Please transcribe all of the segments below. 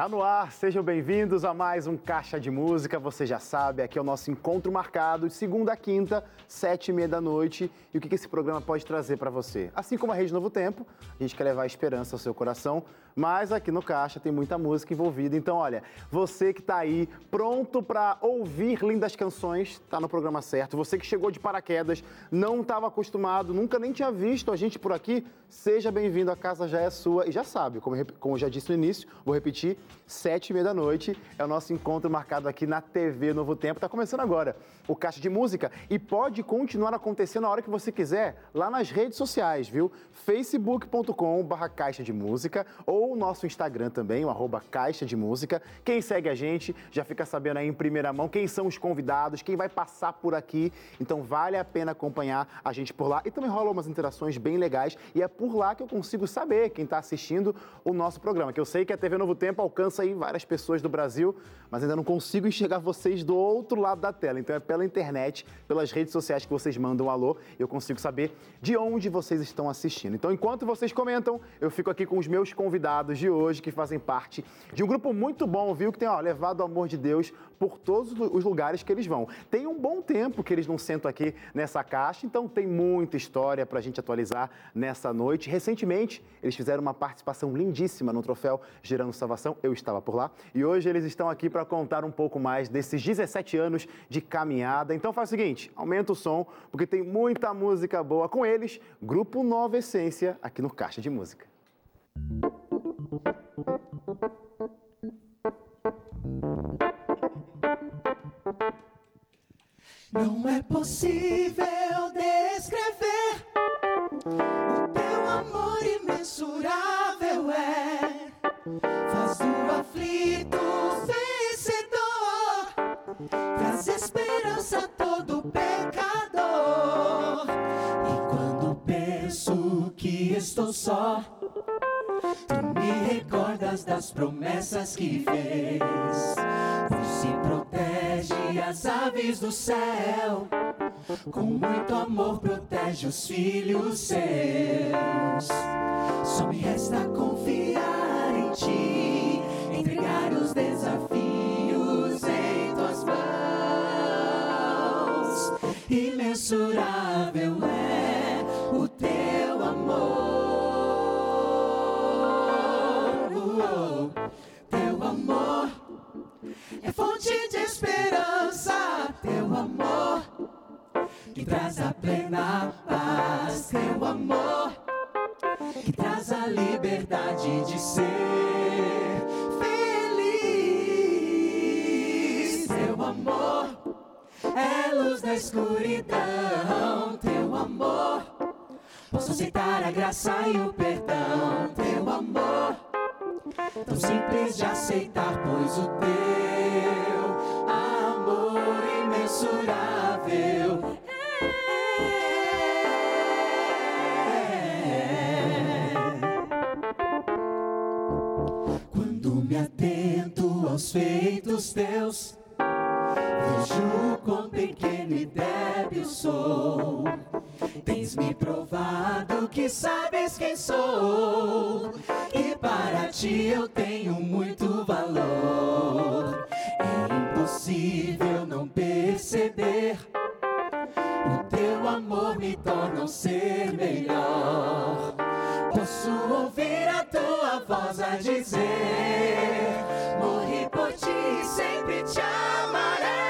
Tá no ar, sejam bem-vindos a mais um Caixa de Música. Você já sabe, aqui é o nosso encontro marcado de segunda a quinta, sete e meia da noite. E o que esse programa pode trazer para você? Assim como a Rede Novo Tempo, a gente quer levar esperança ao seu coração, mas aqui no Caixa tem muita música envolvida. Então, olha, você que está aí pronto para ouvir lindas canções, está no programa certo. Você que chegou de paraquedas, não estava acostumado, nunca nem tinha visto a gente por aqui, seja bem-vindo. A casa já é sua e já sabe, como, como eu já disse no início, vou repetir, sete e meia da noite é o nosso encontro marcado aqui na TV Novo Tempo. Está começando agora o Caixa de Música e pode continuar acontecendo a hora que você quiser lá nas redes sociais, viu? facebook.com/barra Caixa de Música ou ou o nosso Instagram também, o arroba Caixa de Música. Quem segue a gente já fica sabendo aí em primeira mão quem são os convidados, quem vai passar por aqui. Então vale a pena acompanhar a gente por lá. E também rolam umas interações bem legais e é por lá que eu consigo saber quem está assistindo o nosso programa. Que eu sei que a TV Novo Tempo alcança aí várias pessoas do Brasil, mas ainda não consigo enxergar vocês do outro lado da tela. Então é pela internet, pelas redes sociais que vocês mandam um alô, eu consigo saber de onde vocês estão assistindo. Então enquanto vocês comentam, eu fico aqui com os meus convidados de hoje que fazem parte de um grupo muito bom, viu? Que tem ó, levado o amor de Deus por todos os lugares que eles vão. Tem um bom tempo que eles não sentam aqui nessa caixa, então tem muita história para a gente atualizar nessa noite. Recentemente, eles fizeram uma participação lindíssima no troféu Gerando Salvação, eu estava por lá, e hoje eles estão aqui para contar um pouco mais desses 17 anos de caminhada. Então faz o seguinte, aumenta o som, porque tem muita música boa com eles, Grupo Nova Essência, aqui no Caixa de Música. Não é possível descrever o teu amor imensurável é. Aflito vencedor, traz esperança a todo pecador. E quando penso que estou só, Tu me recordas das promessas que fez. Você protege as aves do céu. Com muito amor protege os filhos seus. Só me resta confiar em ti, os desafios em tuas mãos. Imensurável é o teu amor. que traz a plena paz, teu amor, que traz a liberdade de ser amor é luz na escuridão, teu amor. Posso aceitar a graça e o perdão, teu amor. Tão simples de aceitar, pois o teu amor imensurável me atento aos feitos teus, vejo quão pequeno e débil sou. Tens me provado que sabes quem sou, e para ti eu tenho muito valor. É impossível não perceber. O teu amor me torna um ser melhor. Posso ouvir a tua voz a dizer: Morri por ti, sempre te amarei.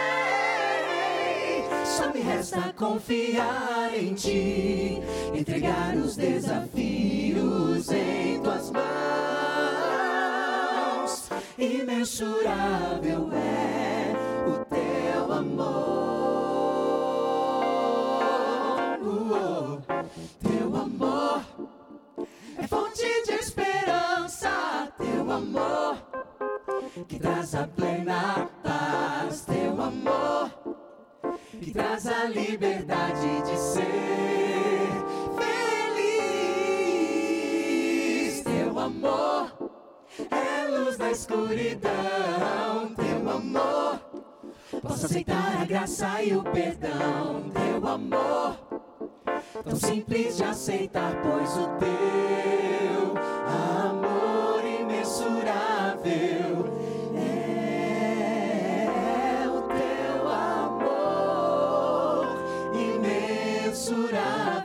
Resta confiar em ti, entregar os desafios em tuas mãos. Imensurável é o teu amor. Teu amor é fonte de esperança, teu amor que traz a plena traz a liberdade de ser feliz. Teu amor é luz na escuridão, teu amor. Posso aceitar a graça e o perdão, teu amor tão simples de aceitar, pois o teu amor imensurável apresurar.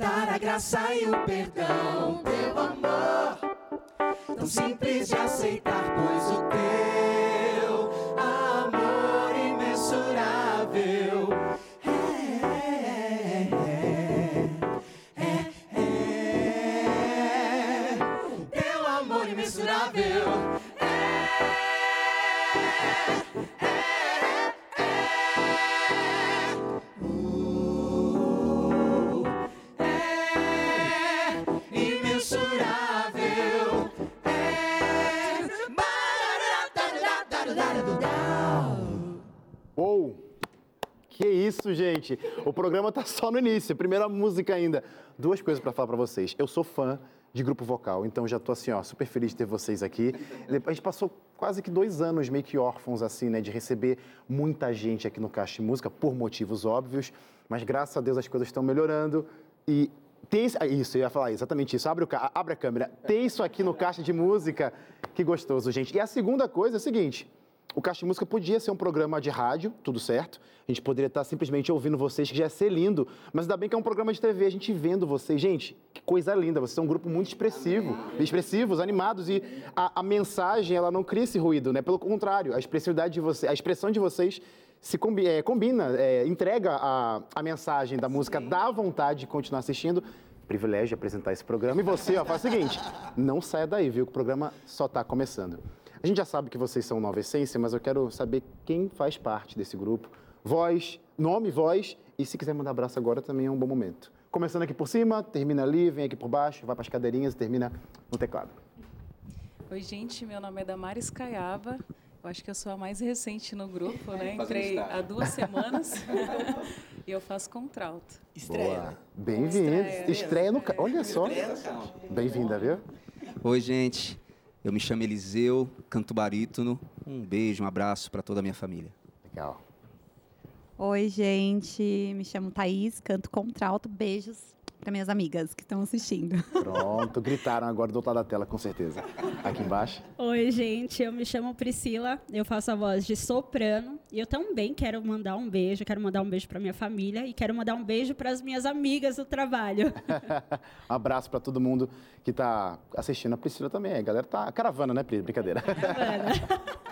Aceitar a graça e o perdão. Teu amor tão simples de aceitar, pois o teu amor imensurável é, é, é, teu amor imensurável é, é, gente? O programa tá só no início, primeira música ainda. Duas coisas para falar para vocês. Eu sou fã de grupo vocal, então já tô assim, ó, super feliz de ter vocês aqui. A gente passou quase que dois anos meio que órfãos, assim, né, de receber muita gente aqui no Caixa de Música, por motivos óbvios, mas graças a Deus as coisas estão melhorando e tem ah, isso, eu ia falar exatamente isso. Abre, o, abre a câmera. Tem isso aqui no Caixa de Música. Que gostoso, gente. E a segunda coisa é o seguinte: o Caixa de Música podia ser um programa de rádio, tudo certo. A gente poderia estar simplesmente ouvindo vocês, que já ia ser lindo. Mas ainda bem que é um programa de TV, a gente vendo vocês. Gente, que coisa linda. Vocês são um grupo muito expressivo. Expressivos, animados. E a, a mensagem, ela não cria esse ruído, né? Pelo contrário, a expressividade de vocês, a expressão de vocês se combi- é, combina, é, entrega a, a mensagem da música, dá vontade de continuar assistindo. Privilégio apresentar esse programa. E você, ó, faz o seguinte: não saia daí, viu? Que o programa só está começando. A gente já sabe que vocês são Nova Essência, mas eu quero saber quem faz parte desse grupo. Voz, nome, voz. E se quiser mandar abraço agora também é um bom momento. Começando aqui por cima, termina ali, vem aqui por baixo, vai para as cadeirinhas e termina no teclado. Oi, gente, meu nome é Damares Caiava. Eu acho que eu sou a mais recente no grupo, né? Entrei há duas semanas e eu faço contralto. Boa. Bem-vindo. Estreia. Estreia no. Olha só. Bem-vinda, viu? Oi, gente. Eu me chamo Eliseu, canto barítono. Um beijo, um abraço para toda a minha família. Legal. Oi, gente. Me chamo Thaís, canto contralto. Beijos para minhas amigas que estão assistindo. Pronto, gritaram agora do outro lado da tela, com certeza. Aqui embaixo. Oi, gente, eu me chamo Priscila, eu faço a voz de soprano e eu também quero mandar um beijo, quero mandar um beijo para minha família e quero mandar um beijo para as minhas amigas do trabalho. um abraço para todo mundo que está assistindo. A Priscila também. A galera tá caravana, né, Pri? Brincadeira.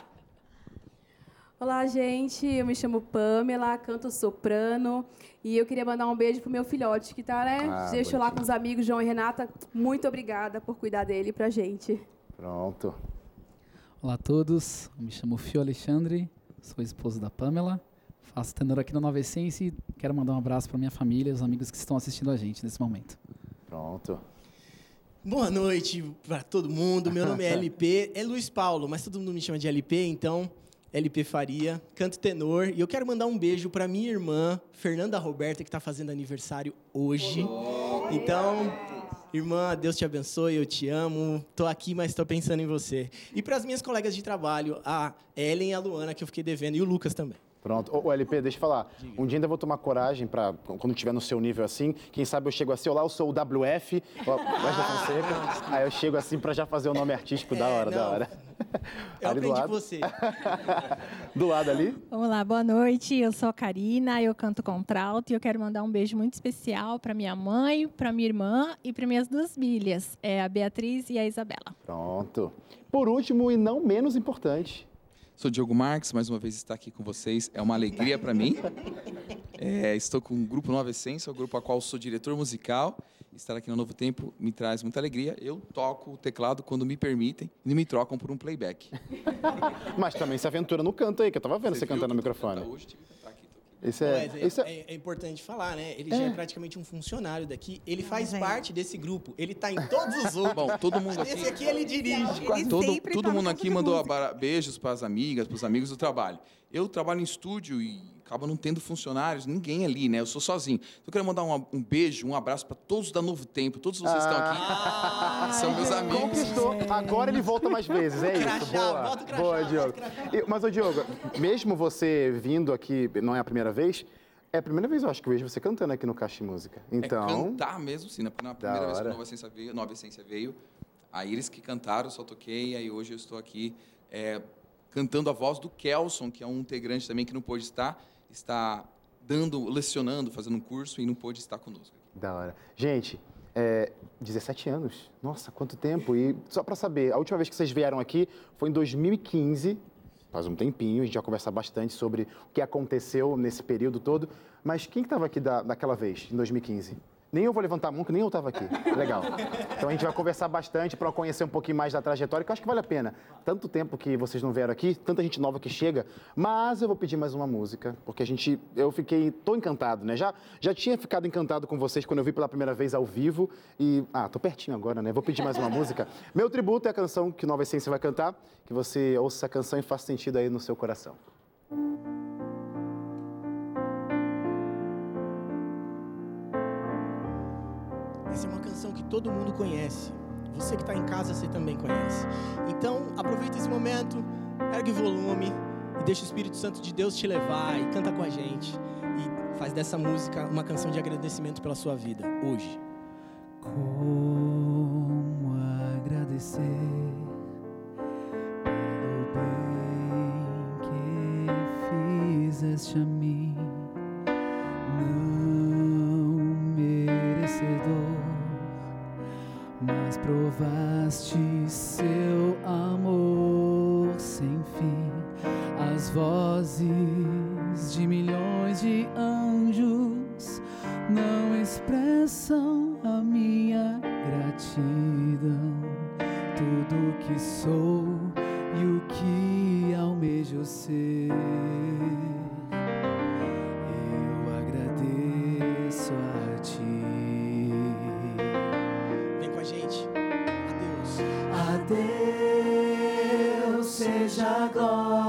Olá, gente. Eu me chamo Pamela, canto soprano. E eu queria mandar um beijo pro meu filhote, que tá, né? Ah, Deixou lá bonitinho. com os amigos, João e Renata. Muito obrigada por cuidar dele pra gente. Pronto. Olá a todos, eu me chamo Fio Alexandre, sou esposo da Pamela, faço tenor aqui no Nova Essência e quero mandar um abraço para minha família e os amigos que estão assistindo a gente nesse momento. Pronto. Boa noite para todo mundo. Meu nome é LP. É Luiz Paulo, mas todo mundo me chama de LP, então LP Faria, canto tenor. E eu quero mandar um beijo para minha irmã, Fernanda Roberta, que está fazendo aniversário hoje. Então, irmã, Deus te abençoe, eu te amo. Tô aqui, mas estou pensando em você. E para as minhas colegas de trabalho, a Ellen e a Luana, que eu fiquei devendo, e o Lucas também. Pronto. Ô, ô, LP, deixa eu falar. Um dia ainda vou tomar coragem para quando tiver no seu nível assim, quem sabe eu chego assim, olá, eu sou o WF, Wesley Fonseca. Aí eu chego assim para já fazer o nome artístico da É, hora, da não. hora. Eu Ali do aprendi com lado. você. Do lado ali. Vamos lá, boa noite. Eu sou a Karina, eu canto contralto e eu quero mandar um beijo muito especial para minha mãe, para minha irmã e para minhas duas filhas, é a Beatriz e a Isabela. Pronto. Por último e não menos importante, Sou Diogo Marques, mais uma vez estar aqui com vocês é uma alegria para mim. É, estou com o Grupo Nova Essência, o grupo a qual sou diretor musical. Estar aqui no Novo Tempo me traz muita alegria. Eu toco o teclado quando me permitem e me trocam por um playback. mas também se aventura no canto aí, que eu tava vendo você, viu cantando no microfone. Hoje tive Esse é, Wesley, esse é- é, é importante falar, né? Ele já é praticamente um funcionário daqui. Ele faz parte desse grupo. Ele tá em todos os outros. Bom, todo mundo aqui. Esse aqui ele dirige. Todo, sempre todo tá no mundo aqui mandou beijos para as amigas, para os amigos do trabalho. Eu trabalho em estúdio e acaba não tendo funcionários, ninguém ali, né? Eu sou sozinho. Então eu quero mandar um, um beijo, um abraço para todos da Novo Tempo, todos vocês que estão aqui. São meus amigos. Conquistou. Agora ele volta mais vezes, é isso. Crachá, Boa, bota o crachá, boa, Diogo. crachá. E- Mas, ô Diogo, mesmo você vindo aqui, não é a primeira vez, é a primeira vez, eu acho, que eu vejo você cantando aqui no Caixa de Música. Então, É cantar mesmo, sim. Na na primeira vez que a Nova Essência veio, Nova Essência veio, aí eles que cantaram, eu só toquei, aí hoje eu estou aqui é, cantando a voz do Kelson, que é um integrante também que não pôde estar, está dando, lecionando, fazendo um curso e não pôde estar conosco. da hora. Gente, é, 17 anos. Nossa, quanto tempo. E só pra saber, a última vez que vocês vieram aqui foi em 2015. Faz um tempinho, a gente vai conversar bastante sobre o que aconteceu nesse período todo. Mas quem que estava aqui da, daquela vez, em 2015? Nem eu vou levantar a mão, que nem eu estava aqui. Legal. Então a gente vai conversar bastante para conhecer um pouquinho mais da trajetória, que eu acho que vale a pena. Tanto tempo que vocês não vieram aqui, tanta gente nova que chega, mas eu vou pedir mais uma música, porque a gente, eu fiquei, tô encantado, né? Já, já tinha ficado encantado com vocês quando eu vi pela primeira vez ao vivo e, ah, tô pertinho agora, né? Vou pedir mais uma música. Meu tributo é a canção que Nova Essência vai cantar, que você ouça essa canção e faça sentido aí no seu coração. Essa é uma canção que todo mundo conhece. Você que está em casa, você também conhece. Então, aproveita esse momento, ergue o volume e deixa o Espírito Santo de Deus te levar e canta com a gente. E faz dessa música uma canção de agradecimento pela sua vida, hoje. Como agradecer pelo bem que fizeste a mim, não merecedor, mas provaste seu amor sem fim. As vozes de milhões de anjos não gente. Adeus. A Deus seja a glória,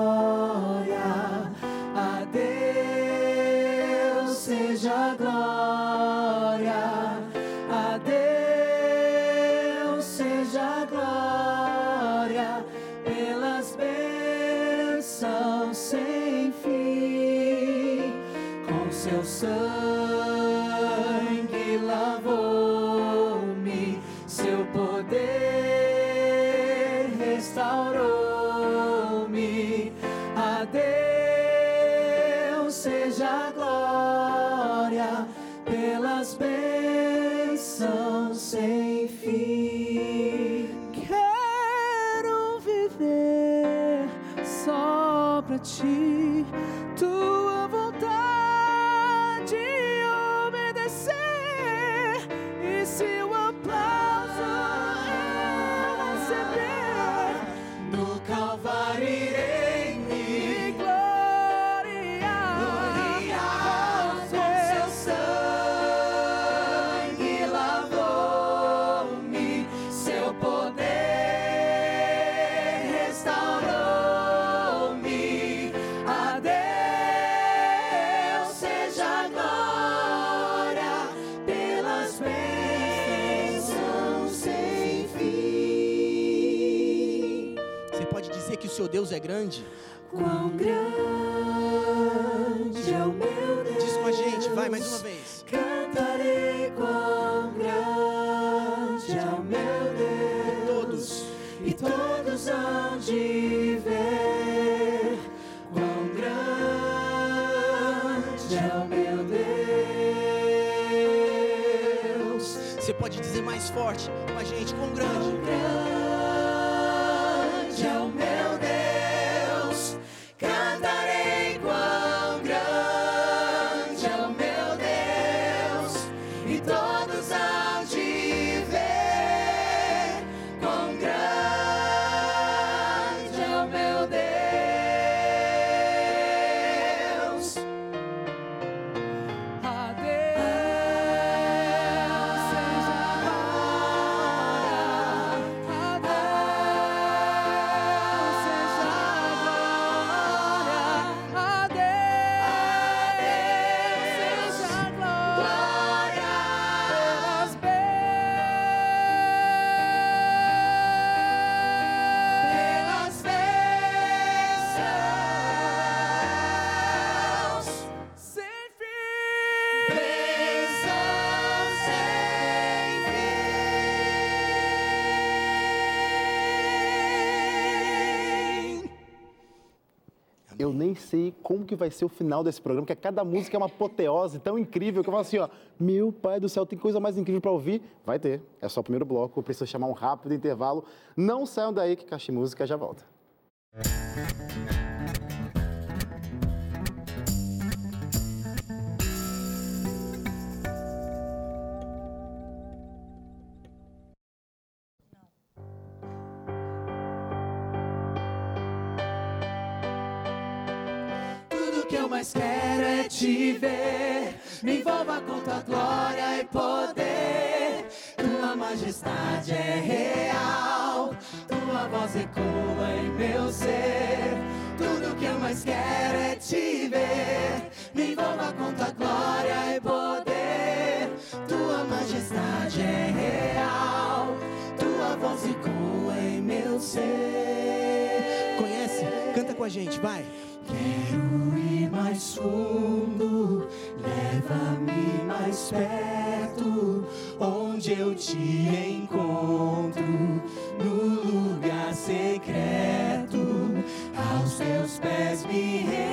grande? Quão grande Eu nem sei como que vai ser o final desse programa, porque cada música é uma apoteose tão incrível que eu falo assim, ó, meu pai do céu, tem coisa mais incrível para ouvir? Vai ter. É só o primeiro bloco, eu preciso chamar um rápido intervalo. Não saiam daí que Caixa Música já volta. Tudo Envolva com tua glória e poder. Tua majestade é real. Tua voz ecoa em meu ser. Tudo que eu mais quero é te ver. Me envolva com tua glória e poder. Tua majestade é real. Tua voz ecoa em meu ser. Conhece? Canta com a gente, vai. Quero ir mais fundo, leva-me mais perto, onde eu te encontro, no lugar secreto, aos teus pés me rendo,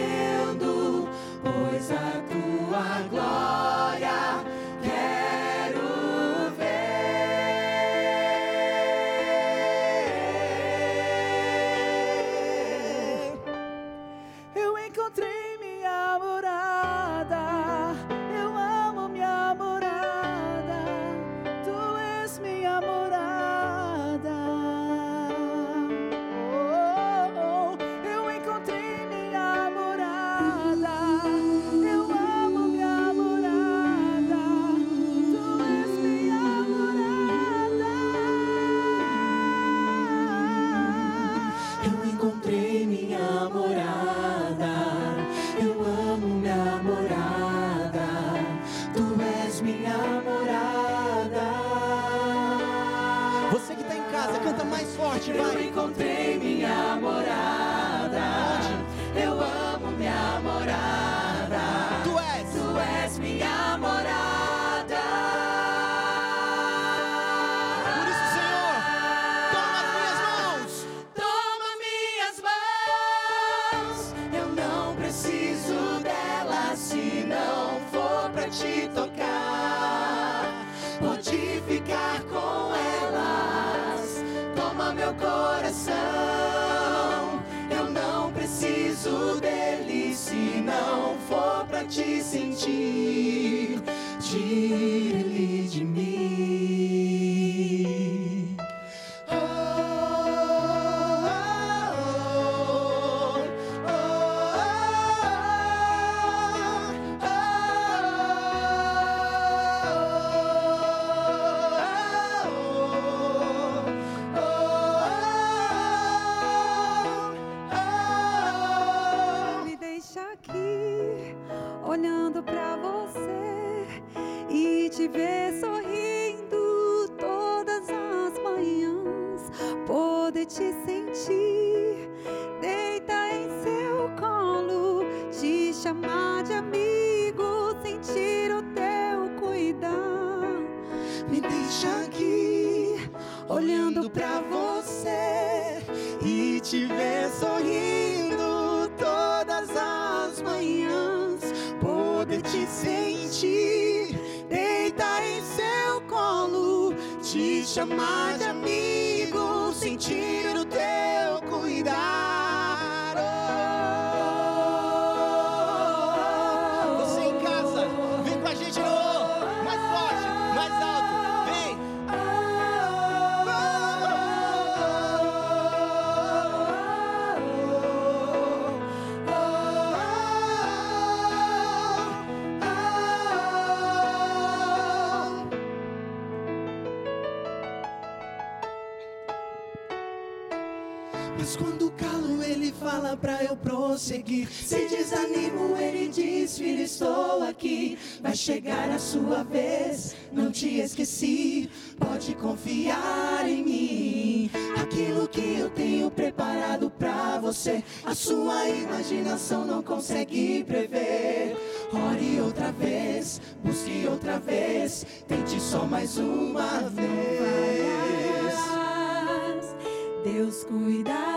poder te sentir, deita em seu colo, te chamar de amigo, sentir o teu cuidar. Me deixa aqui olhando pra você e te ver sorrindo todas as manhãs, poder te sentir, deitar em seu colo, te chamar de amigo, sentir o teu Se desanimo, ele diz: Filho, estou aqui. Vai chegar a sua vez, não te esqueci. Pode confiar em mim. Aquilo que eu tenho preparado pra você, a sua imaginação não consegue prever. Ore outra vez, busque outra vez, tente só mais uma vez. Deus cuidará,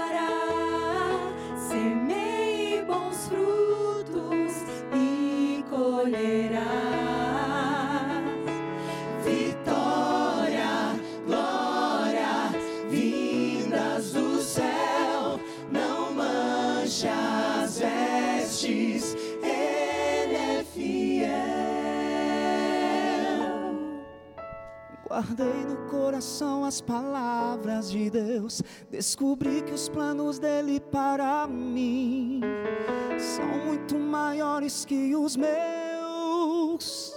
palavras de Deus. Descobri que os planos dele para mim são muito maiores que os meus.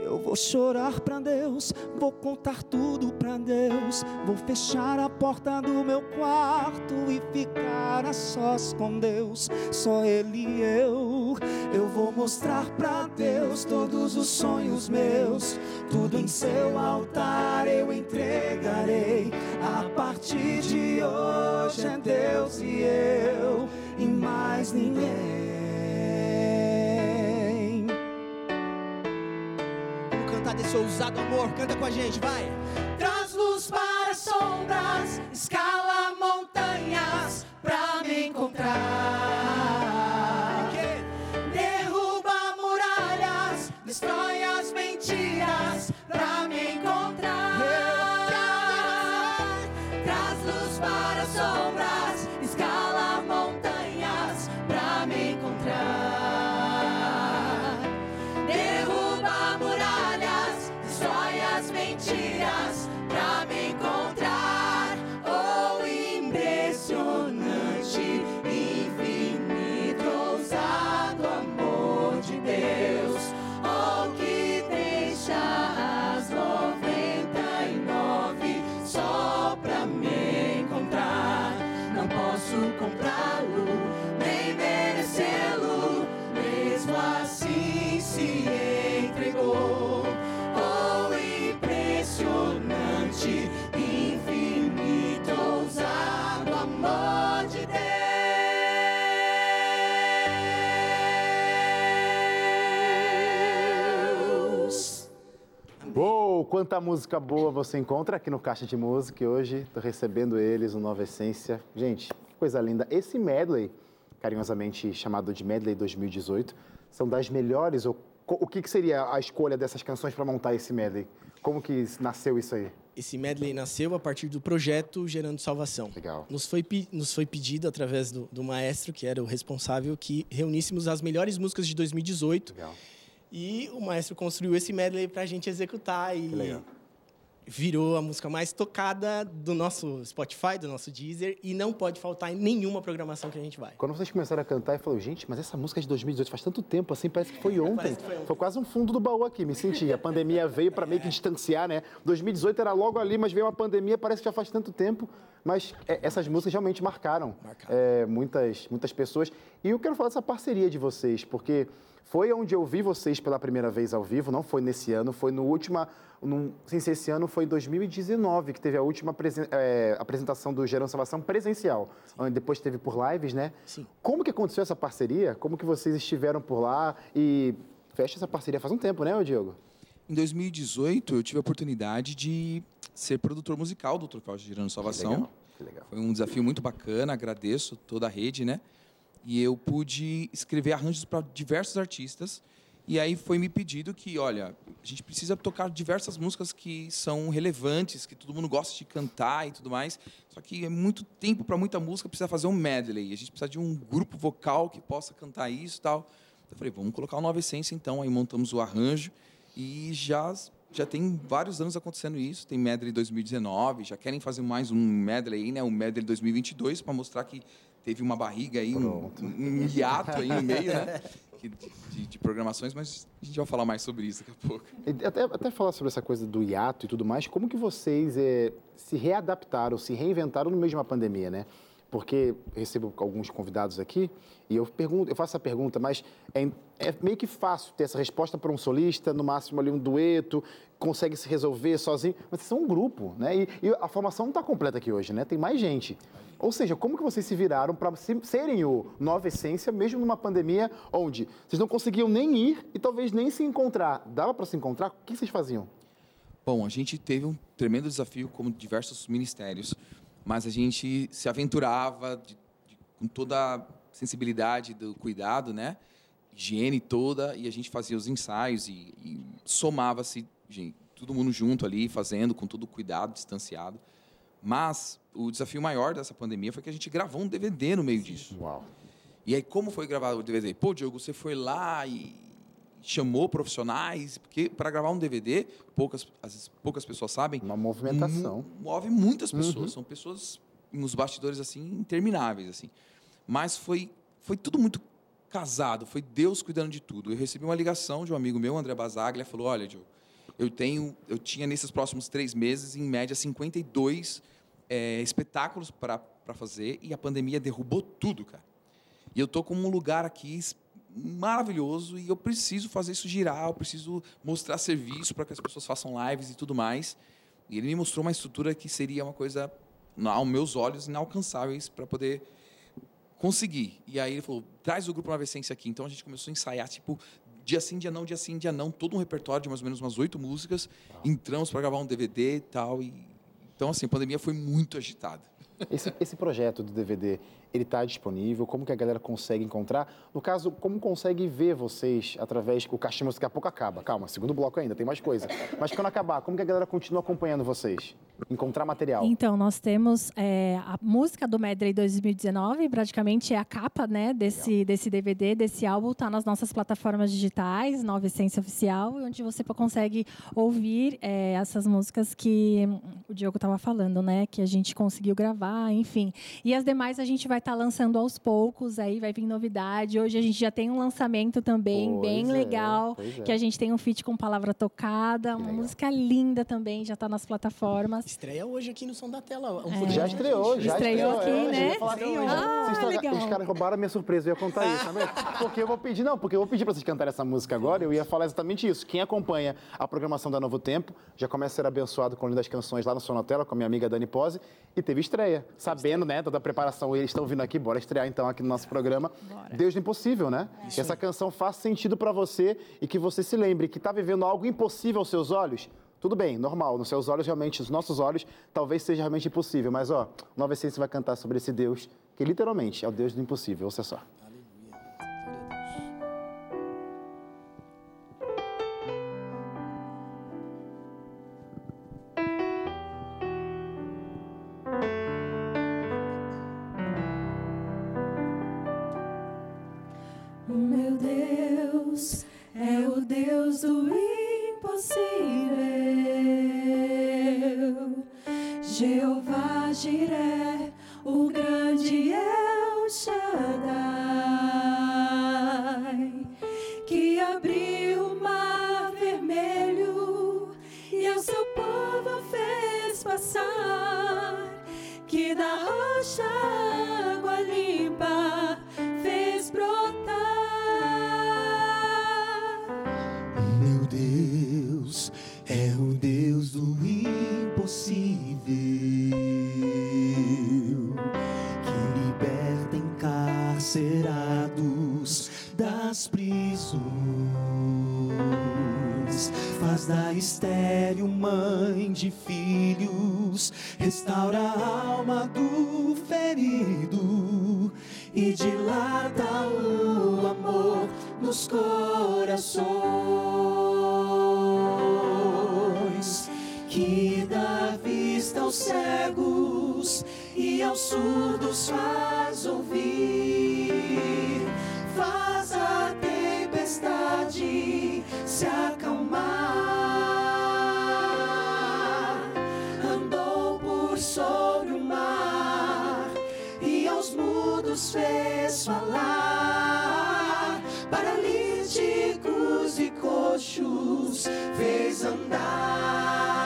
Eu vou chorar pra Deus, vou contar tudo pra Deus. Vou fechar a porta do meu quarto e ficar a sós com Deus, só Ele e eu. Eu vou mostrar pra Deus todos os sonhos meus, tudo em seu altar eu entregarei. A partir de hoje é Deus e eu, e mais ninguém. Vamos cantar desse ousado amor. Canta com a gente, vai. Traz luz para as sombras, escala quanta música boa você encontra aqui no Caixa de Música e hoje estou recebendo eles, o Nova Essência. Gente, que coisa linda. Esse medley, carinhosamente chamado de Medley 2018, são das melhores, co- o que, que seria a escolha dessas canções para montar esse medley? Como que nasceu isso aí? Esse medley nasceu a partir do projeto Gerando Salvação. Legal. Nos foi, nos foi pedido através do, do maestro, que era o responsável, que reuníssemos as melhores músicas de 2018. Legal. E o maestro construiu esse medley pra gente executar e Que virou a música mais tocada do nosso Spotify, do nosso Deezer, e não pode faltar em nenhuma programação que a gente vai. Quando vocês começaram a cantar, eu falei, gente, mas essa música é de 2018 faz tanto tempo, assim, parece que foi ontem. Foi quase um fundo do baú aqui, me senti. A pandemia veio para meio que distanciar, né? 2018 era logo ali, mas veio uma pandemia, parece que já faz tanto tempo. Mas é, essas músicas realmente marcaram, é, muitas, muitas pessoas. E eu quero falar dessa parceria de vocês, porque foi onde eu vi vocês pela primeira vez ao vivo, não foi nesse ano, foi no última. Num, sem ser esse ano, foi em 2019 que teve a última presen- é, apresentação do Gerando Salvação presencial. onde Depois teve por lives, né? Sim. Como que aconteceu essa parceria? Como que vocês estiveram por lá? E fecha essa parceria faz um tempo, né, Diego? Em 2018, eu tive a oportunidade de ser produtor musical do Troféu Girando Salvação. legal, que legal. Foi um desafio muito bacana, agradeço toda a rede, né? E eu pude escrever arranjos para diversos artistas. E aí foi me pedido que, olha, a gente precisa tocar diversas músicas que são relevantes, que todo mundo gosta de cantar e tudo mais. Só que é muito tempo para muita música, precisa fazer um medley. A gente precisa de um grupo vocal que possa cantar isso e tal. Eu falei, vamos colocar o Nova Essência então. Aí montamos o arranjo e já já tem vários anos acontecendo isso. Tem medley 2019, já querem fazer mais um medley aí, né? Um medley 2022 para mostrar que teve uma barriga aí, um, um hiato aí no meio, né? De, de- de programações, mas a gente vai falar mais sobre isso daqui a pouco. Até, até falar sobre essa coisa do hiato e tudo mais, como que vocês eh, se readaptaram, se reinventaram no meio de uma pandemia, né? Porque recebo alguns convidados aqui e eu pergunto, eu faço essa pergunta, mas é, é meio que fácil ter essa resposta para um solista, no máximo ali um dueto, consegue se resolver sozinho, mas vocês são um grupo, né? E, e a formação não está completa aqui hoje, né? Tem mais gente. Ou seja, como que vocês se viraram para serem o Nova Essência, mesmo numa pandemia onde vocês não conseguiam nem ir e talvez nem se encontrar? Dava para se encontrar? O que vocês faziam? Bom, a gente teve um tremendo desafio, como diversos ministérios, mas a gente se aventurava de- de- com toda a sensibilidade do cuidado, né? Higiene toda, e a gente fazia os ensaios e, e somava-se, gente, todo mundo junto ali, fazendo com todo o cuidado, distanciado. Mas o desafio maior dessa pandemia foi que a gente gravou um DVD no meio disso. Uau. E aí, como foi gravado o DVD? Pô, Diogo, você foi lá e chamou profissionais, porque para gravar um DVD, poucas, vezes, poucas pessoas sabem. Uma movimentação. Move muitas pessoas. Uhum. São pessoas nos bastidores assim intermináveis assim. Mas foi foi tudo muito casado. Foi Deus cuidando de tudo. Eu recebi uma ligação de um amigo meu, André Basaglia, falou: Olha, Diogo, eu tenho, eu tinha nesses próximos três meses, em média, 52 é, espetáculos para fazer e a pandemia derrubou tudo, cara. E eu tô com um lugar aqui maravilhoso e eu preciso fazer isso girar, eu preciso mostrar serviço para que as pessoas façam lives e tudo mais. E ele me mostrou uma estrutura que seria uma coisa, na- aos meus olhos, inalcançáveis para poder conseguir. E aí ele falou, traz o grupo Nova Essência aqui. Então a gente começou a ensaiar, tipo, dia sim, dia não, dia sim, dia não, todo um repertório de mais ou menos umas oito músicas. Entramos para gravar um DVD e tal. E... Então, assim, a pandemia foi muito agitada. Esse, esse projeto do DVD, ele está disponível? Como que a galera consegue encontrar? No caso, como consegue ver vocês através... O Caixinha daqui a pouco acaba. Calma, segundo bloco ainda, tem mais coisa. Mas quando acabar, como que a galera continua acompanhando vocês? Encontrar material? Então, nós temos é, a música do Medley 2019, praticamente é a capa né, desse, desse DVD, desse álbum, está nas nossas plataformas digitais, Nova Essência Oficial, onde você consegue ouvir é, essas músicas que o Diogo estava falando, né? Que a gente conseguiu gravar, enfim. E as demais a gente vai estar lançando aos poucos, aí vai vir novidade. Hoje a gente já tem um lançamento também Pois bem é, legal, é. que a gente tem um feat com palavra tocada, uma música linda também, já está nas plataformas. Estreia hoje aqui no Som da Tela. Um É. Já estreou, gente. já Estreou estreou. aqui, né? que Estreou. já- Ah, vocês estão- legal. Os caras roubaram a minha surpresa, eu ia contar isso, sabe? Porque eu vou pedir, não, porque eu vou pedir para vocês cantarem essa música agora, eu ia falar exatamente isso. Quem acompanha a programação da Novo Tempo já começa a ser abençoado com lindas canções lá no Sonotela, com a minha amiga Dani Pose, e teve estreia. Sabendo, né, toda a preparação, eles estão vindo aqui, bora estrear então aqui no nosso programa. Deus do Impossível, né? Que essa canção faça sentido para você e que você se lembre que está vivendo algo impossível aos seus olhos. Tudo bem, normal. Nos seus olhos, realmente, os nossos olhos, talvez seja realmente impossível. Mas, ó, Nova Essência vai cantar sobre esse Deus, que literalmente é o Deus do impossível. Ouça só. Seu povo fez passar, que da rocha água limpa da estéril mãe de filhos, restaura a alma do ferido e dilata o amor nos corações, que dá vista aos cegos e aos surdos faz ouvir, faz a tempestade se acalmar, mudos fez falar, paralíticos e coxos fez andar.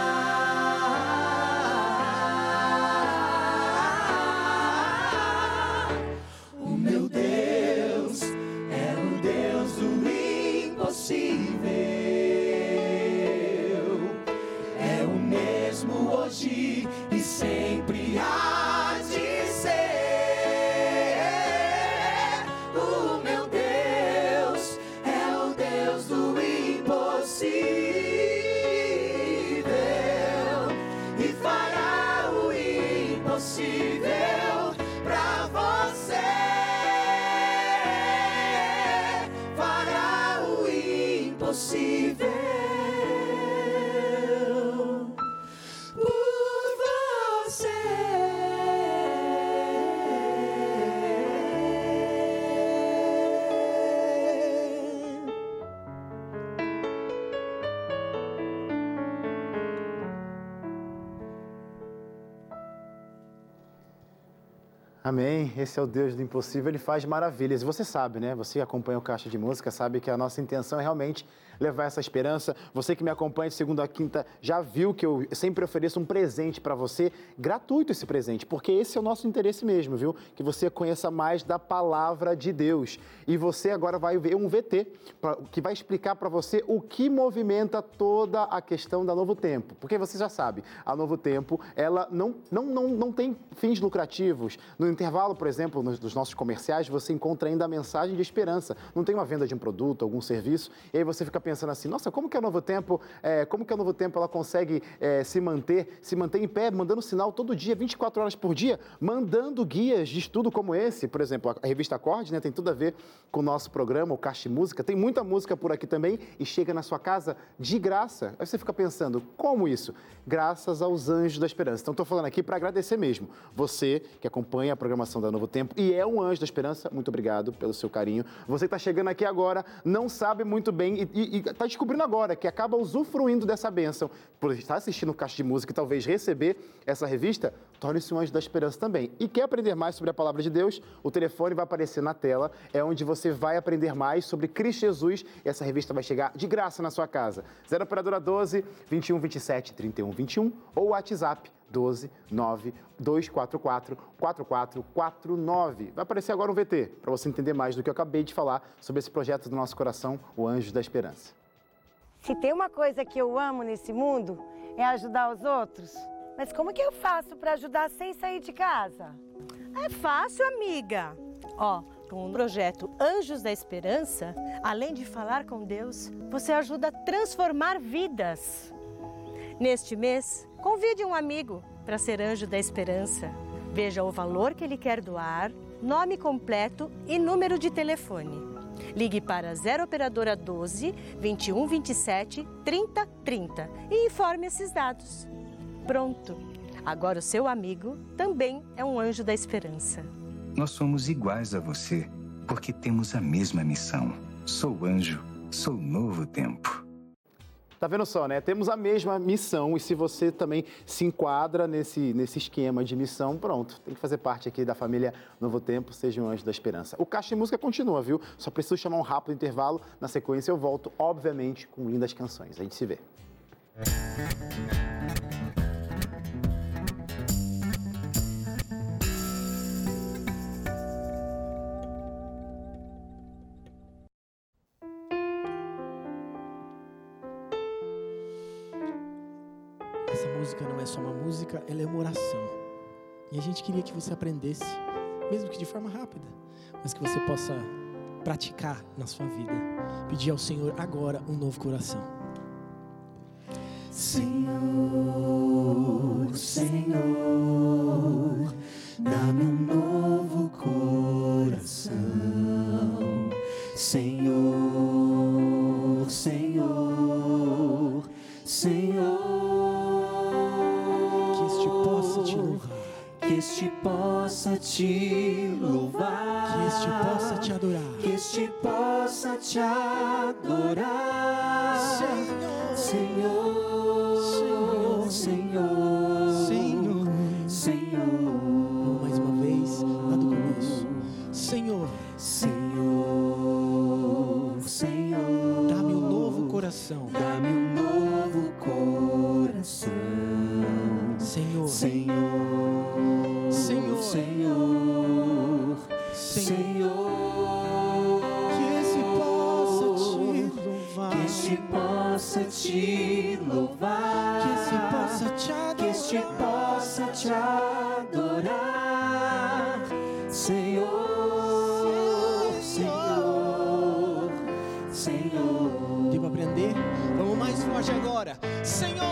Esse é o Deus do impossível, ele faz maravilhas. Você sabe, né? Você acompanha o Caixa de Música sabe que a nossa intenção é realmente levar essa esperança. Você que me acompanha de segunda a quinta já viu que eu sempre ofereço um presente para você, gratuito esse presente, porque esse é o nosso interesse mesmo, viu? Que você conheça mais da palavra de Deus. E você agora vai ver um VT que vai explicar para você o que movimenta toda a questão da Novo Tempo. Porque você já sabe, a Novo Tempo, ela não, não, não, não tem fins lucrativos. No intervalo, por exemplo, nos, nossos comerciais, você encontra ainda a mensagem de esperança. Não tem uma venda de um produto, algum serviço, e aí você fica pensando assim, nossa, como que a Novo Tempo, é, como que a Novo Tempo ela consegue é, se manter, se manter em pé, mandando sinal todo dia, 24 horas por dia, mandando guias de estudo como esse, por exemplo, a revista Acorde, né, tem tudo a ver com o nosso programa, o Caixa Música, tem muita música por aqui também e chega na sua casa de graça. Aí você fica pensando, como isso? Graças aos anjos da esperança. Então, estou falando aqui para agradecer mesmo. Você que acompanha a programação da Novo Tempo e é um anjo da esperança, muito obrigado pelo seu carinho. Você que está chegando aqui agora, não sabe muito bem e está descobrindo agora que acaba usufruindo dessa bênção por estar assistindo o Caixa de Música e talvez receber essa revista, torne-se um anjo da esperança também. E quer aprender mais sobre a palavra de Deus? O telefone vai aparecer na tela, é onde você vai aprender mais sobre Cristo Jesus e essa revista vai chegar de graça na sua casa. 0 Operadora 12 21 27 31 21 ou WhatsApp 12 9 244 4449. Vai aparecer agora um VT para você entender mais do que eu acabei de falar sobre esse projeto do nosso coração, o Anjos da Esperança. Se tem uma coisa que eu amo nesse mundo, é ajudar os outros. Mas como que eu faço para ajudar sem sair de casa? É fácil, amiga. Ó, com o projeto Anjos da Esperança, além de falar com Deus, você ajuda a transformar vidas. Neste mês, convide um amigo para ser anjo da esperança. Veja o valor que ele quer doar, nome completo e número de telefone. Ligue para 0 Operadora 12 21 27 30 30 e informe esses dados. Pronto! Agora o seu amigo também é um anjo da esperança. Nós somos iguais a você, porque temos a mesma missão. Sou anjo, sou novo tempo. Tá vendo só, né? Temos a mesma missão e se você também se enquadra nesse, nesse esquema de missão, pronto, tem que fazer parte aqui da família Novo Tempo, seja um anjo da esperança. O Caixa de Música continua, viu? Só preciso chamar um rápido intervalo. Na sequência eu volto, obviamente, com lindas canções. A gente se vê. Gente queria que você aprendesse, mesmo que de forma rápida, mas que você possa praticar na sua vida. Pedir ao Senhor agora um novo coração. Senhor, Senhor, dá-me te louvar. Que este possa te adorar. Que este possa te adorar. Possa te louvar. Que esse possa te Que este adorar. possa te adorar. Senhor, Senhor, Senhor. Pra aprender? Vamos mais forte agora. Senhor,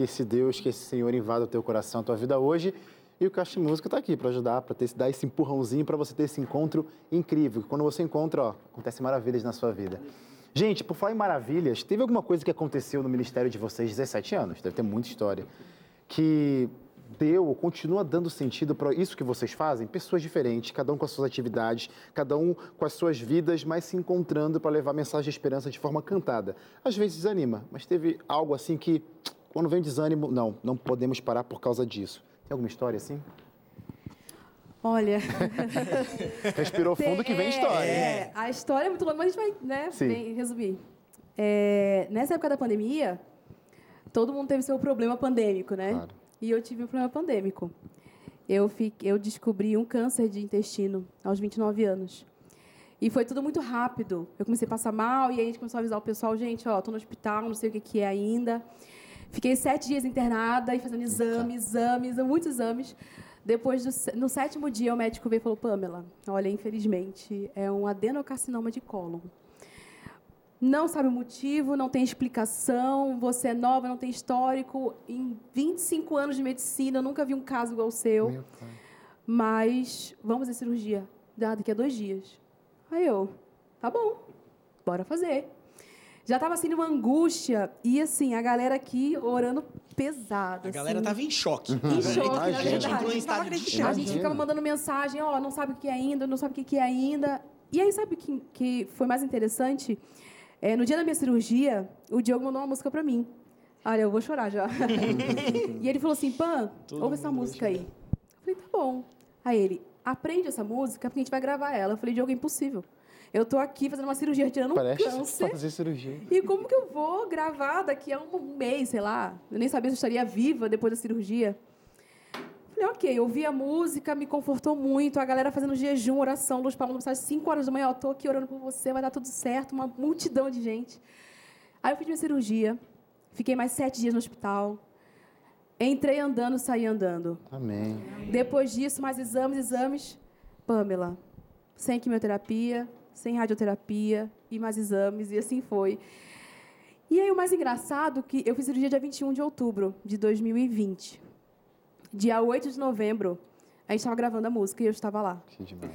Que esse Deus, que esse Senhor invada o teu coração, a tua vida hoje. E o Caixa Música está aqui para ajudar, para dar esse empurrãozinho, para você ter esse encontro incrível. Quando você encontra, ó, acontecem maravilhas na sua vida. Gente, por falar em maravilhas, teve alguma coisa que aconteceu no ministério de vocês 17 anos? Deve ter muita história. Que deu ou continua dando sentido para isso que vocês fazem? Pessoas diferentes, cada um com as suas atividades, cada um com as suas vidas, mas se encontrando para levar mensagem de esperança de forma cantada. Às vezes desanima, mas teve algo assim que, quando vem desânimo, não, não podemos parar por causa disso. Tem alguma história assim? Olha. Respirou fundo que vem história. É, a história é muito longa, mas a gente vai né, bem resumir. É, nessa época da pandemia, todo mundo teve seu problema pandêmico, né? E eu tive um problema pandêmico. Eu, fiquei, eu descobri um câncer de intestino aos 29 anos. E foi tudo muito rápido. Eu comecei a passar mal e aí a gente começou a avisar o pessoal, gente, ó, tô no hospital, não sei o que, que é ainda. Fiquei sete dias internada e fazendo exame, exames, muitos exames. Depois, do, no sétimo dia, o médico veio e falou, Pamela, olha, infelizmente, é um adenocarcinoma de cólon. Não sabe o motivo, não tem explicação, você é nova, não tem histórico. Em 25 anos de medicina, eu nunca vi um caso igual o seu. Mas vamos fazer cirurgia daqui a dois dias. Aí eu, tá bom, bora fazer. Já estava assim numa angústia e assim, a galera aqui orando pesado. A galera assim. tava em choque. Em choque, na A gente verdade. entrou em estado de choque. A gente ficava mandando mensagem, ó, não sabe o que é ainda, não sabe o que é ainda. E aí, sabe o que, que foi mais interessante? É, no dia da minha cirurgia, o Diogo mandou uma música pra mim. Olha, eu vou chorar já. e ele falou assim, Pan, Todo ouve essa música aí. Eu falei, tá bom. Aí ele, aprende essa música porque a gente vai gravar ela. Eu falei, Diogo, é impossível. Eu tô aqui fazendo uma cirurgia, retirando um Parece câncer. fazer cirurgia. E como que eu vou gravar daqui a um mês, sei lá? Eu nem sabia se eu estaria viva depois da cirurgia. Falei, ok, ouvi a música, me confortou muito. A galera fazendo jejum, oração, luz para mensagem, 5 horas da manhã, eu tô aqui orando por você, vai dar tudo certo, uma multidão de gente. Aí eu fiz minha cirurgia, fiquei mais sete dias no hospital. Entrei andando, saí andando. Amém. Depois disso, mais exames, exames. Pamela, sem quimioterapia, sem radioterapia e mais exames, e assim foi. E aí o mais engraçado é que eu fiz cirurgia dia 21 de outubro de 2020. Dia 8 de novembro, a gente estava gravando a música e eu estava lá. Que demais.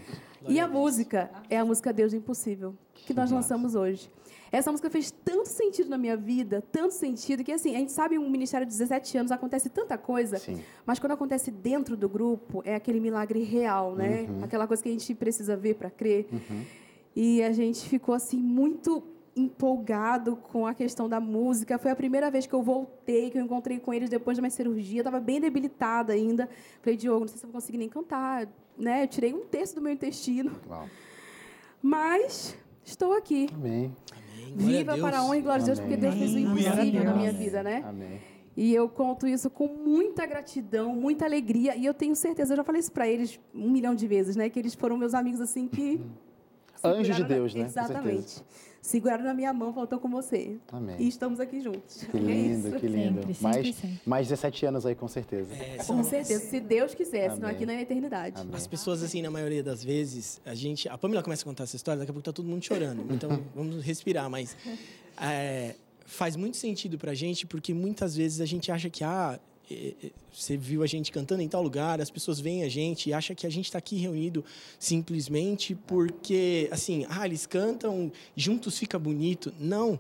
E a música é a música Deus do Impossível, que nós lançamos hoje. Essa música fez tanto sentido na minha vida, tanto sentido, que assim, a gente sabe, um ministério de 17 anos acontece tanta coisa, mas quando acontece dentro do grupo, é aquele milagre real, né? Uhum. Aquela coisa que a gente precisa ver para crer. E a gente ficou assim muito empolgado com a questão da música. Foi a primeira vez que eu voltei, que eu encontrei com eles depois da minha cirurgia. Estava bem debilitada ainda. Falei, Diogo, não sei se eu vou conseguir nem cantar. Né? Eu tirei um terço do meu intestino. Mas estou aqui. Amém. Glória a Viva Deus. para a honra e glória de Deus, porque Deus fez o Amém. impossível na minha Amém. vida, né? Amém. E eu conto isso com muita gratidão, muita alegria. E eu tenho certeza, eu já falei isso para eles um milhão de vezes, né? Que eles foram meus amigos assim que. Anjos de seguraram na- Deus, né? Exatamente. Seguraram na minha mão, tô com você. Amém. E estamos aqui juntos. Que É lindo, isso. que lindo. mais, mais 17 anos aí, com certeza. Com certeza, se Deus quiser, senão Amém. aqui não é eternidade. As pessoas, assim, na maioria das vezes, a gente. A Pamela começa a contar essa história, daqui a pouco tá todo mundo chorando. Então, vamos respirar, mas. é, faz muito sentido pra gente, porque muitas vezes a gente acha que, ah, você viu a gente cantando em tal lugar, as pessoas veem a gente e acham que a gente está aqui reunido simplesmente porque, assim, ah, eles cantam, juntos fica bonito. Não.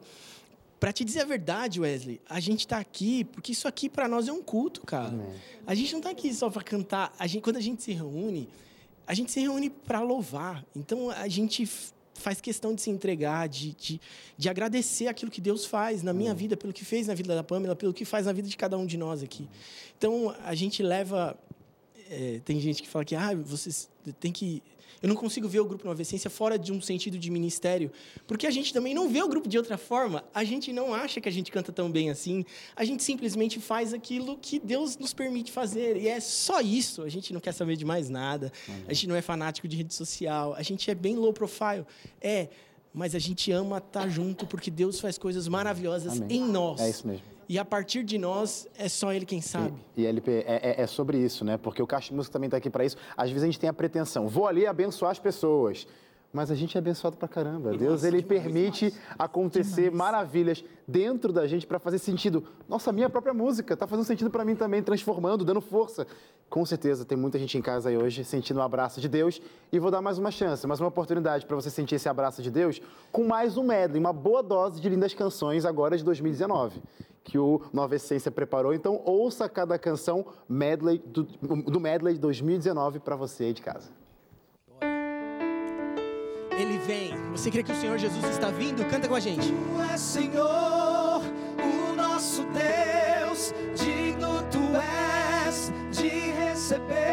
Pra te dizer a verdade, Wesley, a gente tá aqui porque isso aqui pra nós é um culto, cara. A gente não tá aqui só pra cantar. A gente, quando a gente se reúne, a gente se reúne pra louvar. Então a gente faz questão de se entregar, de, de, de agradecer aquilo que Deus faz na minha vida, pelo que fez na vida da Pamela, pelo que faz na vida de cada um de nós aqui. Então a gente leva é, tem gente que fala que ah, você tem que. Eu não consigo ver o grupo Nova Essência fora de um sentido de ministério, porque a gente também não vê o grupo de outra forma. A gente não acha que a gente canta tão bem assim. A gente simplesmente faz aquilo que Deus nos permite fazer. E é só isso. A gente não quer saber de mais nada. A gente não é fanático de rede social. A gente é bem low profile. É, mas a gente ama estar junto porque Deus faz coisas maravilhosas Amém. em nós. É isso mesmo. E a partir de nós, é só Ele quem sabe. E, e LP, é, é- é sobre isso, né? Porque o Caixa de Música também está aqui para isso. Às vezes a gente tem a pretensão, vou ali abençoar as pessoas. Mas a gente é abençoado pra caramba. Deus, ele permite acontecer maravilhas dentro da gente para fazer sentido. Nossa, a minha própria música tá fazendo sentido para mim também, transformando, dando força. Com certeza, tem muita gente em casa aí hoje sentindo o abraço de Deus. E vou dar mais uma chance, mais uma oportunidade para você sentir esse abraço de Deus com mais um medley, uma boa dose de lindas canções agora de 2019 que o Nova Essência preparou. Então, ouça cada canção medley do, do medley de 2019 para você aí de casa. Ele vem. Você crê que o Senhor Jesus está vindo? Canta com a gente. Tu és Senhor, o nosso Deus, receber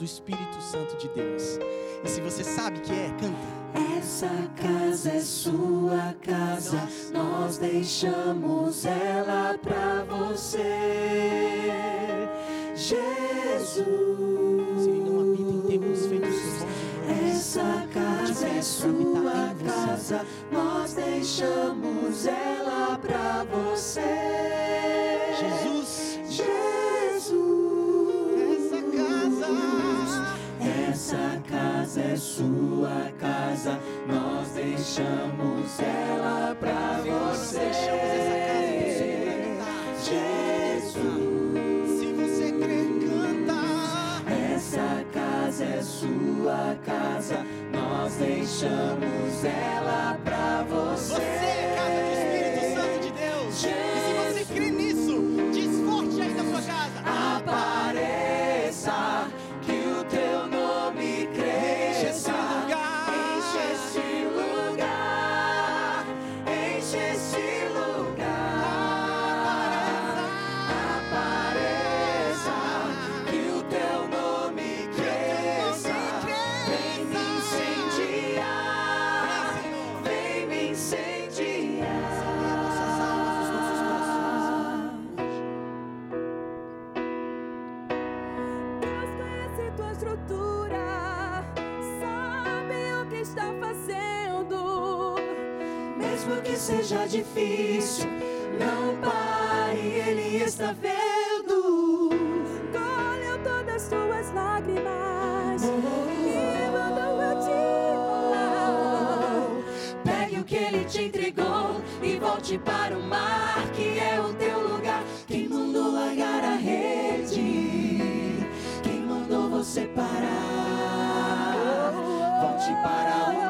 do Espírito Santo de Deus. E se você sabe que é, canta. Essa casa é sua casa, nós deixamos ela pra você, Jesus. Ele não habita em templos feitos por mãos. Essa casa é sua casa, nós deixamos ela difícil, não pare, Ele está vendo. Colheu todas as tuas lágrimas e mandou eu te honrar. Pegue o que Ele te entregou e volte para o mar, que é o teu lugar. Quem mandou largar a rede? Quem mandou você parar? Volte para o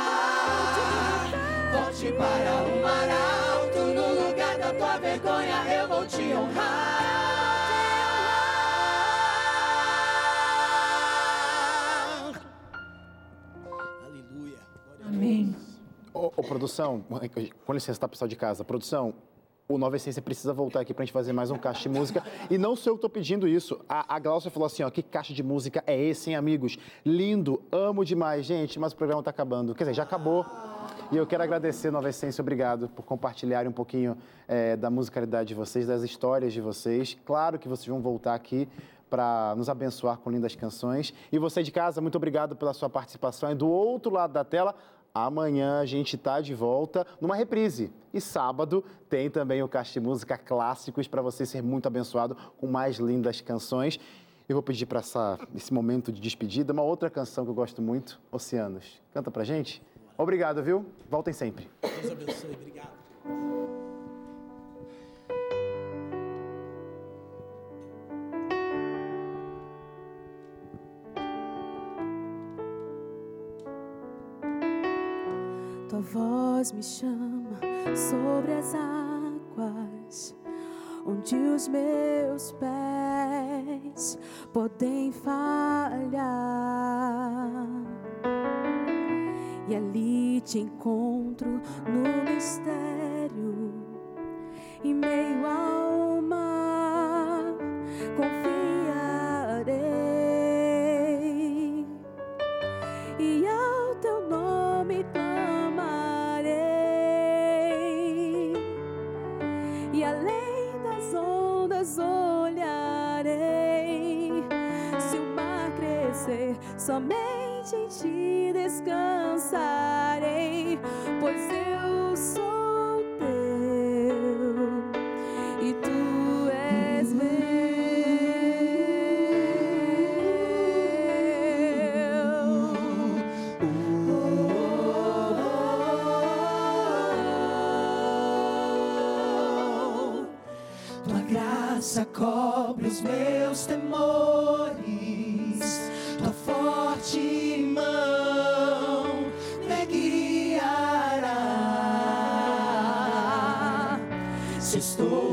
Volte para o mar alto, no lugar da tua vergonha eu vou te honrar. Aleluia. Amém. Ô, ô, produção, com licença, tá, pessoal de casa. Produção, o Nova Essência precisa voltar aqui pra gente fazer mais um caixa de música. E não sou eu que tô pedindo isso. A, a Glaucia falou assim, ó, que caixa de música é esse, hein, amigos? Lindo, amo demais, gente, mas o programa tá acabando. Quer dizer, já acabou. E eu quero agradecer, Nova Essência, obrigado por compartilharem um pouquinho eh, da musicalidade de vocês, das histórias de vocês. Claro que vocês vão voltar aqui para nos abençoar com lindas canções. E você de casa, muito obrigado pela sua participação. E do outro lado da tela, amanhã a gente está de volta numa reprise. E sábado tem também o Caixa de Música Clássicos para você ser muito abençoado com mais lindas canções. Eu vou pedir para esse momento de despedida uma outra canção que eu gosto muito, Oceanos. Canta pra gente? Obrigado, viu? Voltem sempre. Deus abençoe, obrigado. Tua voz me chama sobre as águas, onde os meus pés podem falhar. E ali te encontro no mistério, em meio ao mar, confiarei. E ao teu nome clamarei, e além das ondas olharei. Se o mar crescer, somente em ti descansarei, pois eu sou teu e tu és meu. Tua graça cobre os meus temores, tua forte mão estou